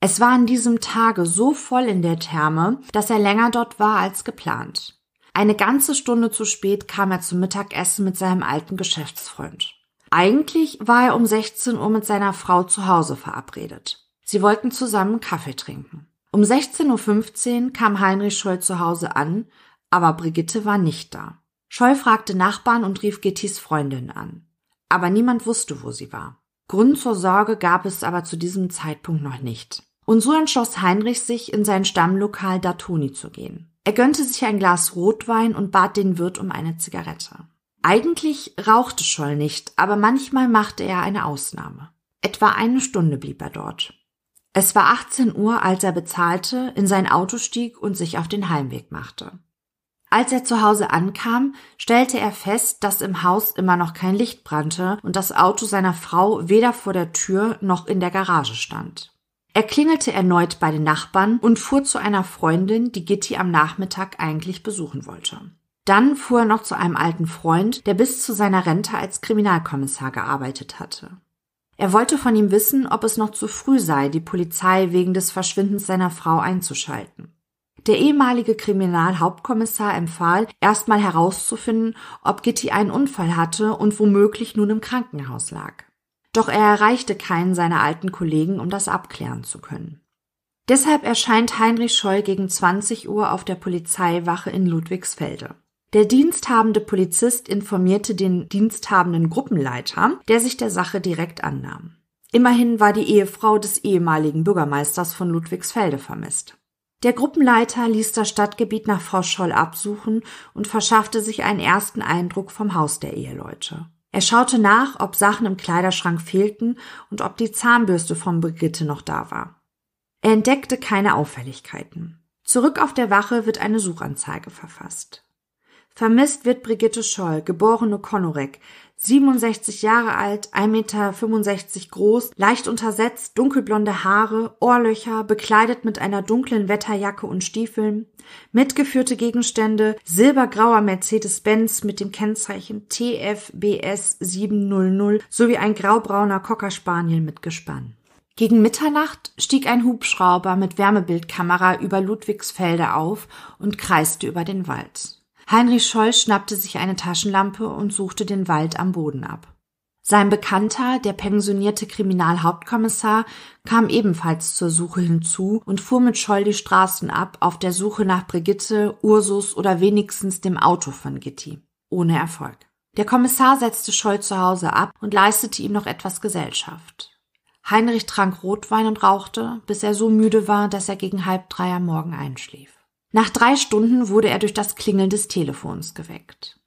Es war an diesem Tage so voll in der Therme, dass er länger dort war als geplant. Eine ganze Stunde zu spät kam er zum Mittagessen mit seinem alten Geschäftsfreund. Eigentlich war er um 16 Uhr mit seiner Frau zu Hause verabredet. Sie wollten zusammen Kaffee trinken. Um 16.15 Uhr kam Heinrich Scholl zu Hause an, aber Brigitte war nicht da. Scholl fragte Nachbarn und rief Gittis Freundin an. Aber niemand wusste, wo sie war. Grund zur Sorge gab es aber zu diesem Zeitpunkt noch nicht. Und so entschloss Heinrich sich, in sein Stammlokal Datoni zu gehen. Er gönnte sich ein Glas Rotwein und bat den Wirt um eine Zigarette. Eigentlich rauchte Scholl nicht, aber manchmal machte er eine Ausnahme. Etwa eine Stunde blieb er dort. Es war 18 Uhr, als er bezahlte, in sein Auto stieg und sich auf den Heimweg machte. Als er zu Hause ankam, stellte er fest, dass im Haus immer noch kein Licht brannte und das Auto seiner Frau weder vor der Tür noch in der Garage stand. Er klingelte erneut bei den Nachbarn und fuhr zu einer Freundin, die Gitti am Nachmittag eigentlich besuchen wollte. Dann fuhr er noch zu einem alten Freund, der bis zu seiner Rente als Kriminalkommissar gearbeitet hatte. Er wollte von ihm wissen, ob es noch zu früh sei, die Polizei wegen des Verschwindens seiner Frau einzuschalten. Der ehemalige Kriminalhauptkommissar empfahl, erstmal herauszufinden, ob Gitti einen Unfall hatte und womöglich nun im Krankenhaus lag. Doch er erreichte keinen seiner alten Kollegen, um das abklären zu können. Deshalb erscheint Heinrich Scheu gegen 20 Uhr auf der Polizeiwache in Ludwigsfelde. Der diensthabende Polizist informierte den diensthabenden Gruppenleiter, der sich der Sache direkt annahm. Immerhin war die Ehefrau des ehemaligen Bürgermeisters von Ludwigsfelde vermisst. Der Gruppenleiter ließ das Stadtgebiet nach Frau Scholl absuchen und verschaffte sich einen ersten Eindruck vom Haus der Eheleute. Er schaute nach, ob Sachen im Kleiderschrank fehlten und ob die Zahnbürste von Brigitte noch da war. Er entdeckte keine Auffälligkeiten. Zurück auf der Wache wird eine Suchanzeige verfasst. Vermisst wird Brigitte Scholl, geborene Konorek, 67 Jahre alt, 1,65 Meter groß, leicht untersetzt, dunkelblonde Haare, Ohrlöcher, bekleidet mit einer dunklen Wetterjacke und Stiefeln, mitgeführte Gegenstände, silbergrauer Mercedes-Benz mit dem Kennzeichen TFBS 700 sowie ein graubrauner Cocker Spaniel mit Gespann. Gegen Mitternacht stieg ein Hubschrauber mit Wärmebildkamera über Ludwigsfelde auf und kreiste über den Wald. Heinrich Scholl schnappte sich eine Taschenlampe und suchte den Wald am Boden ab. Sein Bekannter, der pensionierte Kriminalhauptkommissar, kam ebenfalls zur Suche hinzu und fuhr mit Scholl die Straßen ab, auf der Suche nach Brigitte, Ursus oder wenigstens dem Auto von Gitti. Ohne Erfolg. Der Kommissar setzte Scholl zu Hause ab und leistete ihm noch etwas Gesellschaft. Heinrich trank Rotwein und rauchte, bis er so müde war, dass er gegen halb drei am Morgen einschlief. Nach drei Stunden wurde er durch das Klingeln des Telefons geweckt.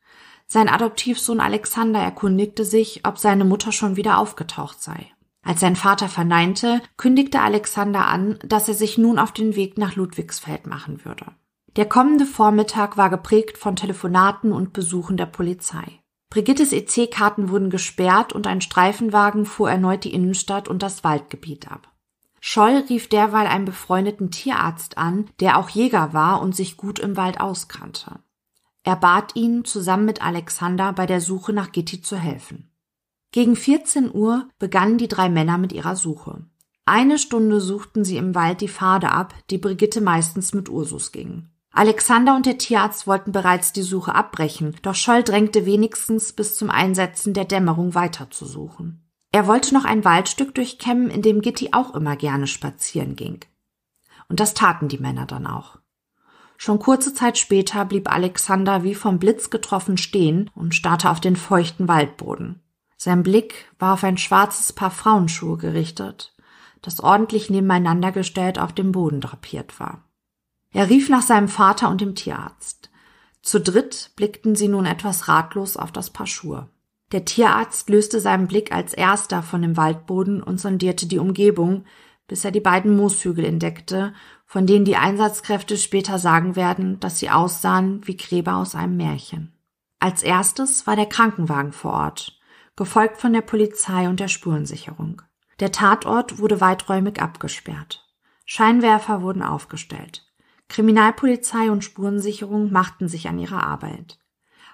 Sein Adoptivsohn Alexander erkundigte sich, ob seine Mutter schon wieder aufgetaucht sei. Als sein Vater verneinte, kündigte Alexander an, dass er sich nun auf den Weg nach Ludwigsfeld machen würde. Der kommende Vormittag war geprägt von Telefonaten und Besuchen der Polizei. Brigittes EC-Karten wurden gesperrt und ein Streifenwagen fuhr erneut die Innenstadt und das Waldgebiet ab. Scholl rief derweil einen befreundeten Tierarzt an, der auch Jäger war und sich gut im Wald auskannte. Er bat ihn, zusammen mit Alexander bei der Suche nach Gitti zu helfen. Gegen 14 Uhr begannen die drei Männer mit ihrer Suche. Eine Stunde suchten sie im Wald die Pfade ab, die Brigitte meistens mit Ursus ging. Alexander und der Tierarzt wollten bereits die Suche abbrechen, doch Scholl drängte wenigstens bis zum Einsetzen der Dämmerung weiter zu suchen. Er wollte noch ein Waldstück durchkämmen, in dem Gitti auch immer gerne spazieren ging. Und das taten die Männer dann auch. Schon kurze Zeit später blieb Alexander wie vom Blitz getroffen stehen und starrte auf den feuchten Waldboden. Sein Blick war auf ein schwarzes Paar Frauenschuhe gerichtet, das ordentlich nebeneinander gestellt auf dem Boden drapiert war. Er rief nach seinem Vater und dem Tierarzt. Zu dritt blickten sie nun etwas ratlos auf das Paar Schuhe. Der Tierarzt löste seinen Blick als erster von dem Waldboden und sondierte die Umgebung, bis er die beiden Mooshügel entdeckte, von denen die Einsatzkräfte später sagen werden, dass sie aussahen wie Gräber aus einem Märchen. Als erstes war der Krankenwagen vor Ort, gefolgt von der Polizei und der Spurensicherung. Der Tatort wurde weiträumig abgesperrt. Scheinwerfer wurden aufgestellt. Kriminalpolizei und Spurensicherung machten sich an ihre Arbeit.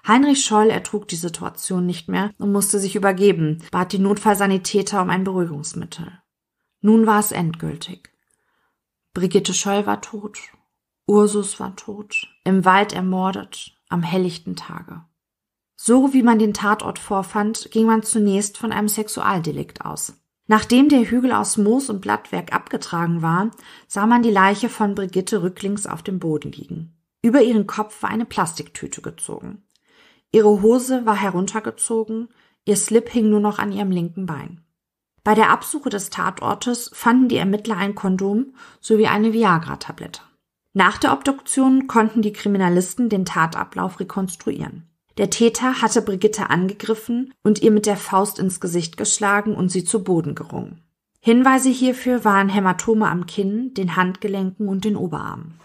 Heinrich Scholl ertrug die Situation nicht mehr und musste sich übergeben, bat die Notfallsanitäter um ein Beruhigungsmittel. Nun war es endgültig. Brigitte Scholl war tot, Ursus war tot, im Wald ermordet, am helllichten Tage. So wie man den Tatort vorfand, ging man zunächst von einem Sexualdelikt aus. Nachdem der Hügel aus Moos und Blattwerk abgetragen war, sah man die Leiche von Brigitte rücklings auf dem Boden liegen. Über ihren Kopf war eine Plastiktüte gezogen. Ihre Hose war heruntergezogen, ihr Slip hing nur noch an ihrem linken Bein. Bei der Absuche des Tatortes fanden die Ermittler ein Kondom sowie eine Viagra-Tablette. Nach der Obduktion konnten die Kriminalisten den Tatablauf rekonstruieren. Der Täter hatte Brigitte angegriffen und ihr mit der Faust ins Gesicht geschlagen und sie zu Boden gerungen. Hinweise hierfür waren Hämatome am Kinn, den Handgelenken und den Oberarmen.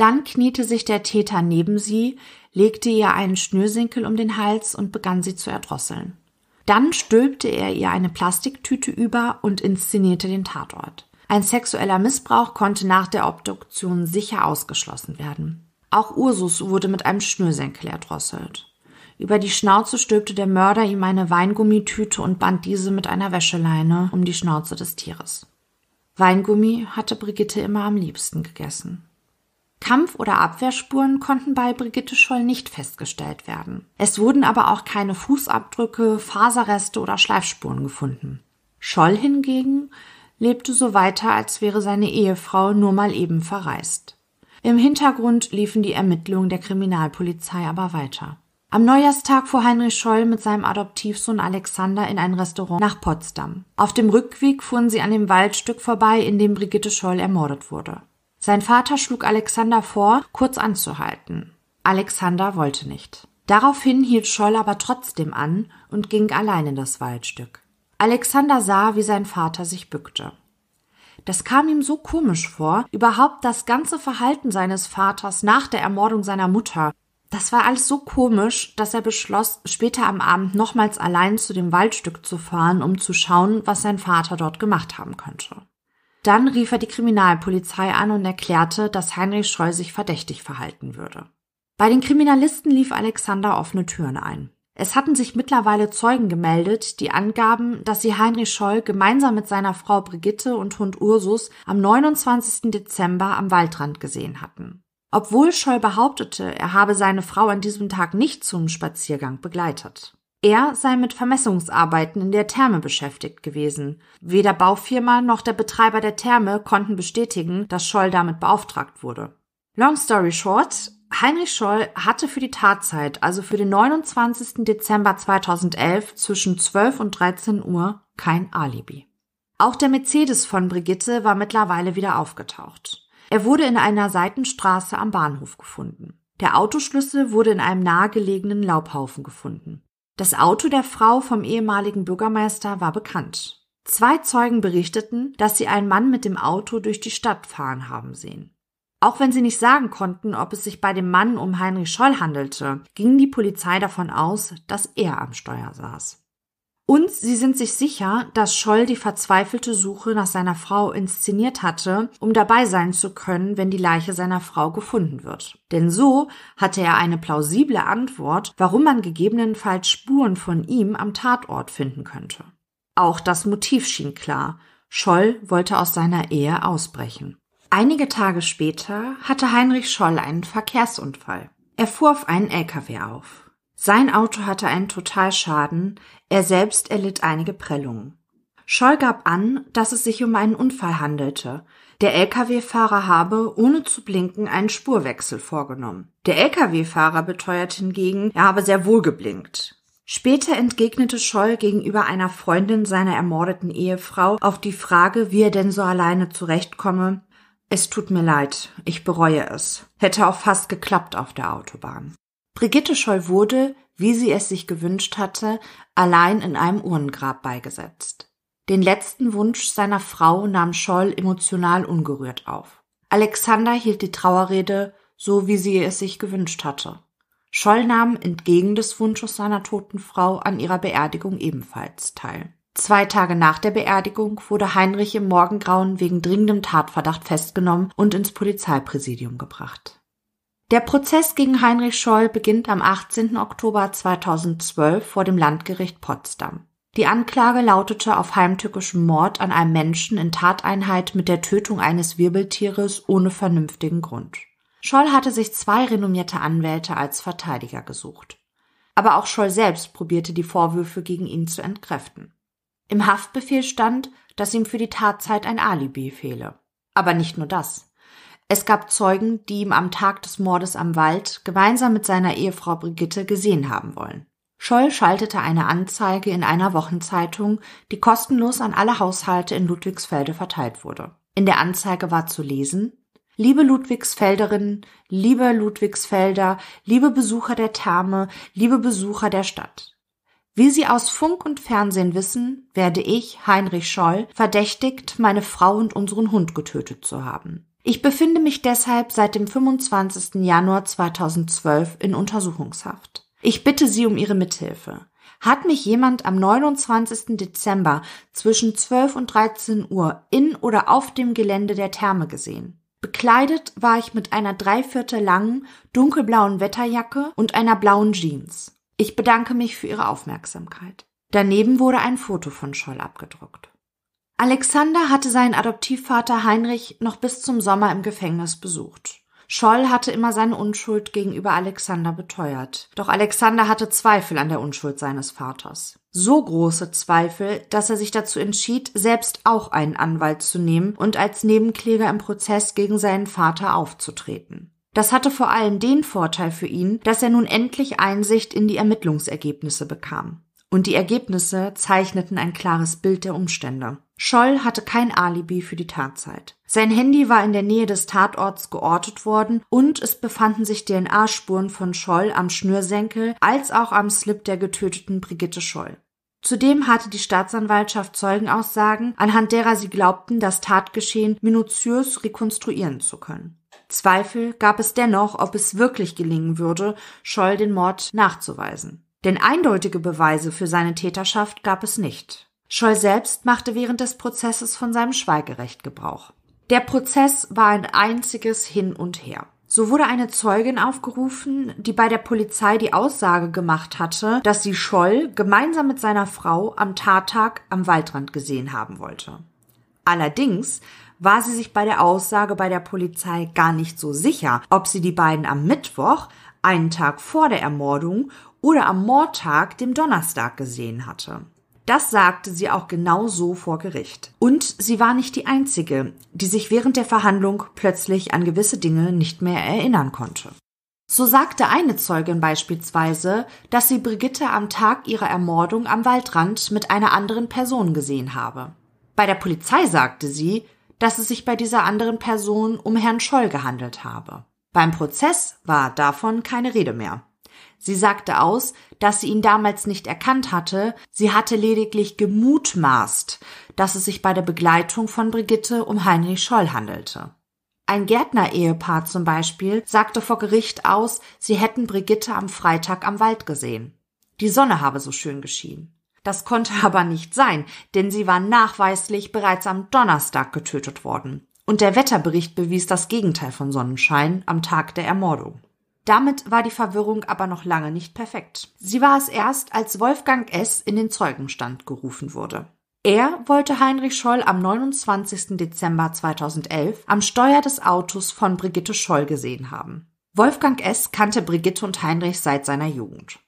Dann kniete sich der Täter neben sie, legte ihr einen Schnürsenkel um den Hals und begann sie zu erdrosseln. Dann stülpte er ihr eine Plastiktüte über und inszenierte den Tatort. Ein sexueller Missbrauch konnte nach der Obduktion sicher ausgeschlossen werden. Auch Ursus wurde mit einem Schnürsenkel erdrosselt. Über die Schnauze stülpte der Mörder ihm eine Weingummitüte und band diese mit einer Wäscheleine um die Schnauze des Tieres. Weingummi hatte Brigitte immer am liebsten gegessen. Kampf- oder Abwehrspuren konnten bei Brigitte Scholl nicht festgestellt werden. Es wurden aber auch keine Fußabdrücke, Faserreste oder Schleifspuren gefunden. Scholl hingegen lebte so weiter, als wäre seine Ehefrau nur mal eben verreist. Im Hintergrund liefen die Ermittlungen der Kriminalpolizei aber weiter. Am Neujahrstag fuhr Heinrich Scholl mit seinem Adoptivsohn Alexander in ein Restaurant nach Potsdam. Auf dem Rückweg fuhren sie an dem Waldstück vorbei, in dem Brigitte Scholl ermordet wurde. Sein Vater schlug Alexander vor, kurz anzuhalten. Alexander wollte nicht. Daraufhin hielt Scholl aber trotzdem an und ging allein in das Waldstück. Alexander sah, wie sein Vater sich bückte. Das kam ihm so komisch vor, überhaupt das ganze Verhalten seines Vaters nach der Ermordung seiner Mutter. Das war alles so komisch, dass er beschloss, später am Abend nochmals allein zu dem Waldstück zu fahren, um zu schauen, was sein Vater dort gemacht haben könnte. Dann rief er die Kriminalpolizei an und erklärte, dass Heinrich Scholl sich verdächtig verhalten würde. Bei den Kriminalisten lief Alexander offene Türen ein. Es hatten sich mittlerweile Zeugen gemeldet, die angaben, dass sie Heinrich Scholl gemeinsam mit seiner Frau Brigitte und Hund Ursus am 29. Dezember am Waldrand gesehen hatten. Obwohl Scholl behauptete, er habe seine Frau an diesem Tag nicht zum Spaziergang begleitet. Er sei mit Vermessungsarbeiten in der Therme beschäftigt gewesen. Weder Baufirma noch der Betreiber der Therme konnten bestätigen, dass Scholl damit beauftragt wurde. Long story short, Heinrich Scholl hatte für die Tatzeit, also für den 29. Dezember 2011 zwischen 12 und 13 Uhr kein Alibi. Auch der Mercedes von Brigitte war mittlerweile wieder aufgetaucht. Er wurde in einer Seitenstraße am Bahnhof gefunden. Der Autoschlüssel wurde in einem nahegelegenen Laubhaufen gefunden. Das Auto der Frau vom ehemaligen Bürgermeister war bekannt. Zwei Zeugen berichteten, dass sie einen Mann mit dem Auto durch die Stadt fahren haben sehen. Auch wenn sie nicht sagen konnten, ob es sich bei dem Mann um Heinrich Scholl handelte, ging die Polizei davon aus, dass er am Steuer saß. Und sie sind sich sicher, dass Scholl die verzweifelte Suche nach seiner Frau inszeniert hatte, um dabei sein zu können, wenn die Leiche seiner Frau gefunden wird. Denn so hatte er eine plausible Antwort, warum man gegebenenfalls Spuren von ihm am Tatort finden könnte. Auch das Motiv schien klar. Scholl wollte aus seiner Ehe ausbrechen. Einige Tage später hatte Heinrich Scholl einen Verkehrsunfall. Er fuhr auf einen LKW auf. Sein Auto hatte einen Totalschaden, er selbst erlitt einige Prellungen. Scholl gab an, dass es sich um einen Unfall handelte. Der Lkw-Fahrer habe, ohne zu blinken, einen Spurwechsel vorgenommen. Der Lkw-Fahrer beteuert hingegen, er habe sehr wohl geblinkt. Später entgegnete Scholl gegenüber einer Freundin seiner ermordeten Ehefrau auf die Frage, wie er denn so alleine zurechtkomme, es tut mir leid, ich bereue es. Hätte auch fast geklappt auf der Autobahn. Brigitte Scholl wurde, wie sie es sich gewünscht hatte, allein in einem Urnengrab beigesetzt. Den letzten Wunsch seiner Frau nahm Scholl emotional ungerührt auf. Alexander hielt die Trauerrede so, wie sie es sich gewünscht hatte. Scholl nahm entgegen des Wunsches seiner toten Frau an ihrer Beerdigung ebenfalls teil. Zwei Tage nach der Beerdigung wurde Heinrich im Morgengrauen wegen dringendem Tatverdacht festgenommen und ins Polizeipräsidium gebracht. Der Prozess gegen Heinrich Scholl beginnt am 18. Oktober 2012 vor dem Landgericht Potsdam. Die Anklage lautete auf heimtückischem Mord an einem Menschen in Tateinheit mit der Tötung eines Wirbeltieres ohne vernünftigen Grund. Scholl hatte sich zwei renommierte Anwälte als Verteidiger gesucht. Aber auch Scholl selbst probierte die Vorwürfe gegen ihn zu entkräften. Im Haftbefehl stand, dass ihm für die Tatzeit ein Alibi fehle. Aber nicht nur das. Es gab Zeugen, die ihm am Tag des Mordes am Wald gemeinsam mit seiner Ehefrau Brigitte gesehen haben wollen. Scholl schaltete eine Anzeige in einer Wochenzeitung, die kostenlos an alle Haushalte in Ludwigsfelde verteilt wurde. In der Anzeige war zu lesen Liebe Ludwigsfelderinnen, liebe Ludwigsfelder, liebe Besucher der Therme, liebe Besucher der Stadt. Wie Sie aus Funk und Fernsehen wissen, werde ich, Heinrich Scholl, verdächtigt, meine Frau und unseren Hund getötet zu haben. Ich befinde mich deshalb seit dem 25. Januar 2012 in Untersuchungshaft. Ich bitte Sie um Ihre Mithilfe. Hat mich jemand am 29. Dezember zwischen 12 und 13 Uhr in oder auf dem Gelände der Therme gesehen? Bekleidet war ich mit einer dreiviertel langen, dunkelblauen Wetterjacke und einer blauen Jeans. Ich bedanke mich für Ihre Aufmerksamkeit. Daneben wurde ein Foto von Scholl abgedruckt. Alexander hatte seinen Adoptivvater Heinrich noch bis zum Sommer im Gefängnis besucht. Scholl hatte immer seine Unschuld gegenüber Alexander beteuert. Doch Alexander hatte Zweifel an der Unschuld seines Vaters. So große Zweifel, dass er sich dazu entschied, selbst auch einen Anwalt zu nehmen und als Nebenkläger im Prozess gegen seinen Vater aufzutreten. Das hatte vor allem den Vorteil für ihn, dass er nun endlich Einsicht in die Ermittlungsergebnisse bekam. Und die Ergebnisse zeichneten ein klares Bild der Umstände. Scholl hatte kein Alibi für die Tatzeit. Sein Handy war in der Nähe des Tatorts geortet worden und es befanden sich DNA-Spuren von Scholl am Schnürsenkel als auch am Slip der getöteten Brigitte Scholl. Zudem hatte die Staatsanwaltschaft Zeugenaussagen, anhand derer sie glaubten, das Tatgeschehen minutiös rekonstruieren zu können. Zweifel gab es dennoch, ob es wirklich gelingen würde, Scholl den Mord nachzuweisen. Denn eindeutige Beweise für seine Täterschaft gab es nicht. Scholl selbst machte während des Prozesses von seinem Schweigerecht Gebrauch. Der Prozess war ein einziges Hin und Her. So wurde eine Zeugin aufgerufen, die bei der Polizei die Aussage gemacht hatte, dass sie Scholl gemeinsam mit seiner Frau am Tattag am Waldrand gesehen haben wollte. Allerdings war sie sich bei der Aussage bei der Polizei gar nicht so sicher, ob sie die beiden am Mittwoch, einen Tag vor der Ermordung, oder am Mordtag, dem Donnerstag, gesehen hatte. Das sagte sie auch genau so vor Gericht. Und sie war nicht die Einzige, die sich während der Verhandlung plötzlich an gewisse Dinge nicht mehr erinnern konnte. So sagte eine Zeugin beispielsweise, dass sie Brigitte am Tag ihrer Ermordung am Waldrand mit einer anderen Person gesehen habe. Bei der Polizei sagte sie, dass es sich bei dieser anderen Person um Herrn Scholl gehandelt habe. Beim Prozess war davon keine Rede mehr. Sie sagte aus, dass sie ihn damals nicht erkannt hatte, sie hatte lediglich gemutmaßt, dass es sich bei der Begleitung von Brigitte um Heinrich Scholl handelte. Ein Gärtner-Ehepaar zum Beispiel sagte vor Gericht aus, sie hätten Brigitte am Freitag am Wald gesehen. Die Sonne habe so schön geschienen. Das konnte aber nicht sein, denn sie war nachweislich bereits am Donnerstag getötet worden. Und der Wetterbericht bewies das Gegenteil von Sonnenschein am Tag der Ermordung. Damit war die Verwirrung aber noch lange nicht perfekt. Sie war es erst, als Wolfgang S. in den Zeugenstand gerufen wurde. Er wollte Heinrich Scholl am 29. Dezember 2011 am Steuer des Autos von Brigitte Scholl gesehen haben. Wolfgang S. kannte Brigitte und Heinrich seit seiner Jugend.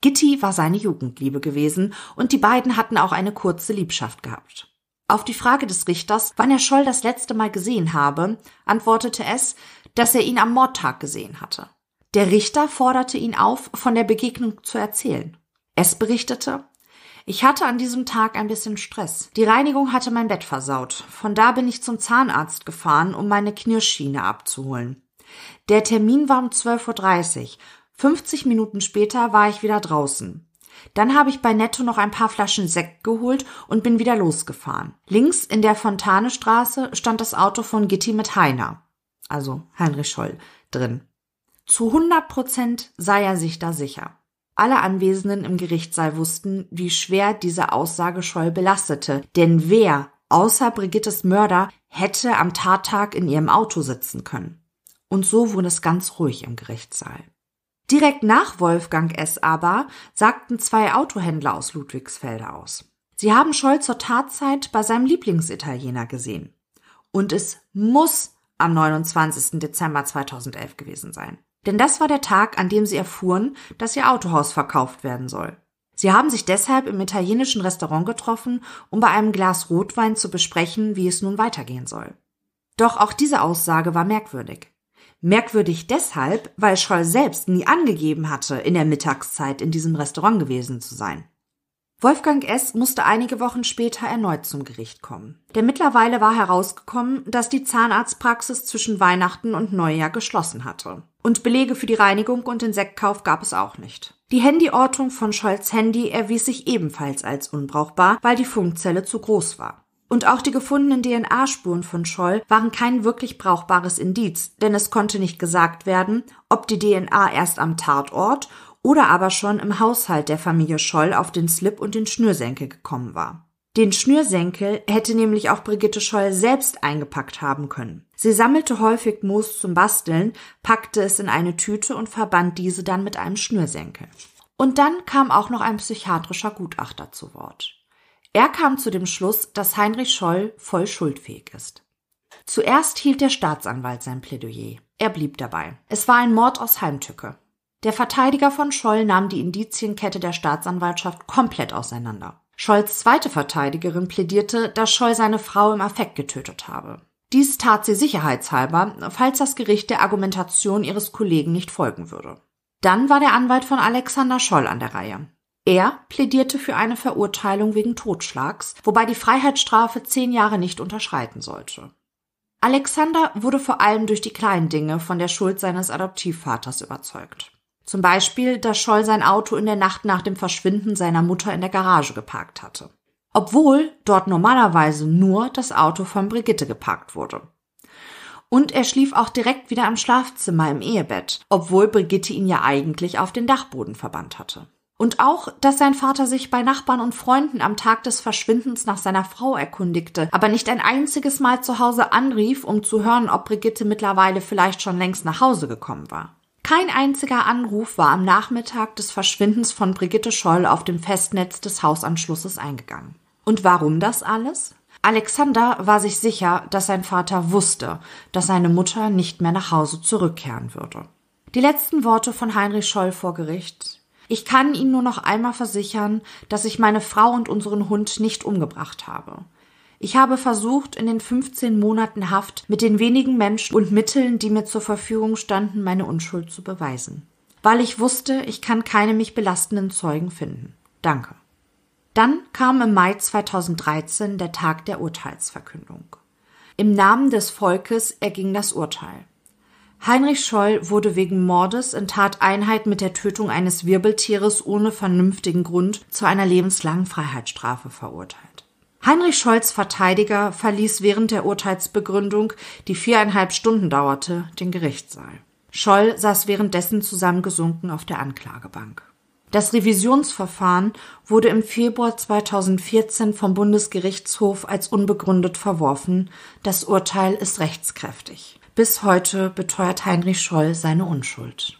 Gitti war seine Jugendliebe gewesen und die beiden hatten auch eine kurze Liebschaft gehabt. Auf die Frage des Richters, wann er Scholl das letzte Mal gesehen habe, antwortete es, dass er ihn am Mordtag gesehen hatte. Der Richter forderte ihn auf, von der Begegnung zu erzählen. Es berichtete, ich hatte an diesem Tag ein bisschen Stress. Die Reinigung hatte mein Bett versaut. Von da bin ich zum Zahnarzt gefahren, um meine Knirschschiene abzuholen. Der Termin war um 12.30 Uhr. 50 Minuten später war ich wieder draußen. Dann habe ich bei Netto noch ein paar Flaschen Sekt geholt und bin wieder losgefahren. Links in der Fontanestraße stand das Auto von Gitti mit Heiner, also Heinrich Scholl, drin. Zu 100 Prozent sei er sich da sicher. Alle Anwesenden im Gerichtssaal wussten, wie schwer diese Aussage Scholl belastete, denn wer außer Brigittes Mörder hätte am Tattag in ihrem Auto sitzen können. Und so wurde es ganz ruhig im Gerichtssaal. Direkt nach Wolfgang S. aber sagten zwei Autohändler aus Ludwigsfelde aus. Sie haben Scholl zur Tatzeit bei seinem Lieblingsitaliener gesehen. Und es muss am 29. Dezember 2011 gewesen sein. Denn das war der Tag, an dem sie erfuhren, dass ihr Autohaus verkauft werden soll. Sie haben sich deshalb im italienischen Restaurant getroffen, um bei einem Glas Rotwein zu besprechen, wie es nun weitergehen soll. Doch auch diese Aussage war merkwürdig. Merkwürdig deshalb, weil Scholl selbst nie angegeben hatte, in der Mittagszeit in diesem Restaurant gewesen zu sein. Wolfgang S. musste einige Wochen später erneut zum Gericht kommen. Denn mittlerweile war herausgekommen, dass die Zahnarztpraxis zwischen Weihnachten und Neujahr geschlossen hatte. Und Belege für die Reinigung und den Sektkauf gab es auch nicht. Die Handyortung von Scholz Handy erwies sich ebenfalls als unbrauchbar, weil die Funkzelle zu groß war. Und auch die gefundenen DNA-Spuren von Scholl waren kein wirklich brauchbares Indiz, denn es konnte nicht gesagt werden, ob die DNA erst am Tatort oder aber schon im Haushalt der Familie Scholl auf den Slip und den Schnürsenkel gekommen war. Den Schnürsenkel hätte nämlich auch Brigitte Scholl selbst eingepackt haben können. Sie sammelte häufig Moos zum Basteln, packte es in eine Tüte und verband diese dann mit einem Schnürsenkel. Und dann kam auch noch ein psychiatrischer Gutachter zu Wort. Er kam zu dem Schluss, dass Heinrich Scholl voll schuldfähig ist. Zuerst hielt der Staatsanwalt sein Plädoyer. Er blieb dabei. Es war ein Mord aus Heimtücke. Der Verteidiger von Scholl nahm die Indizienkette der Staatsanwaltschaft komplett auseinander. Scholls zweite Verteidigerin plädierte, dass Scholl seine Frau im Affekt getötet habe. Dies tat sie sicherheitshalber, falls das Gericht der Argumentation ihres Kollegen nicht folgen würde. Dann war der Anwalt von Alexander Scholl an der Reihe. Er plädierte für eine Verurteilung wegen Totschlags, wobei die Freiheitsstrafe zehn Jahre nicht unterschreiten sollte. Alexander wurde vor allem durch die kleinen Dinge von der Schuld seines Adoptivvaters überzeugt. Zum Beispiel, dass Scholl sein Auto in der Nacht nach dem Verschwinden seiner Mutter in der Garage geparkt hatte. Obwohl dort normalerweise nur das Auto von Brigitte geparkt wurde. Und er schlief auch direkt wieder im Schlafzimmer im Ehebett, obwohl Brigitte ihn ja eigentlich auf den Dachboden verbannt hatte. Und auch, dass sein Vater sich bei Nachbarn und Freunden am Tag des Verschwindens nach seiner Frau erkundigte, aber nicht ein einziges Mal zu Hause anrief, um zu hören, ob Brigitte mittlerweile vielleicht schon längst nach Hause gekommen war. Kein einziger Anruf war am Nachmittag des Verschwindens von Brigitte Scholl auf dem Festnetz des Hausanschlusses eingegangen. Und warum das alles? Alexander war sich sicher, dass sein Vater wusste, dass seine Mutter nicht mehr nach Hause zurückkehren würde. Die letzten Worte von Heinrich Scholl vor Gericht ich kann Ihnen nur noch einmal versichern, dass ich meine Frau und unseren Hund nicht umgebracht habe. Ich habe versucht, in den 15 Monaten Haft mit den wenigen Menschen und Mitteln, die mir zur Verfügung standen, meine Unschuld zu beweisen. Weil ich wusste, ich kann keine mich belastenden Zeugen finden. Danke. Dann kam im Mai 2013 der Tag der Urteilsverkündung. Im Namen des Volkes erging das Urteil. Heinrich Scholl wurde wegen Mordes in Tateinheit mit der Tötung eines Wirbeltieres ohne vernünftigen Grund zu einer lebenslangen Freiheitsstrafe verurteilt. Heinrich Scholls Verteidiger verließ während der Urteilsbegründung, die viereinhalb Stunden dauerte, den Gerichtssaal. Scholl saß währenddessen zusammengesunken auf der Anklagebank. Das Revisionsverfahren wurde im Februar 2014 vom Bundesgerichtshof als unbegründet verworfen. Das Urteil ist rechtskräftig. Bis heute beteuert Heinrich Scholl seine Unschuld.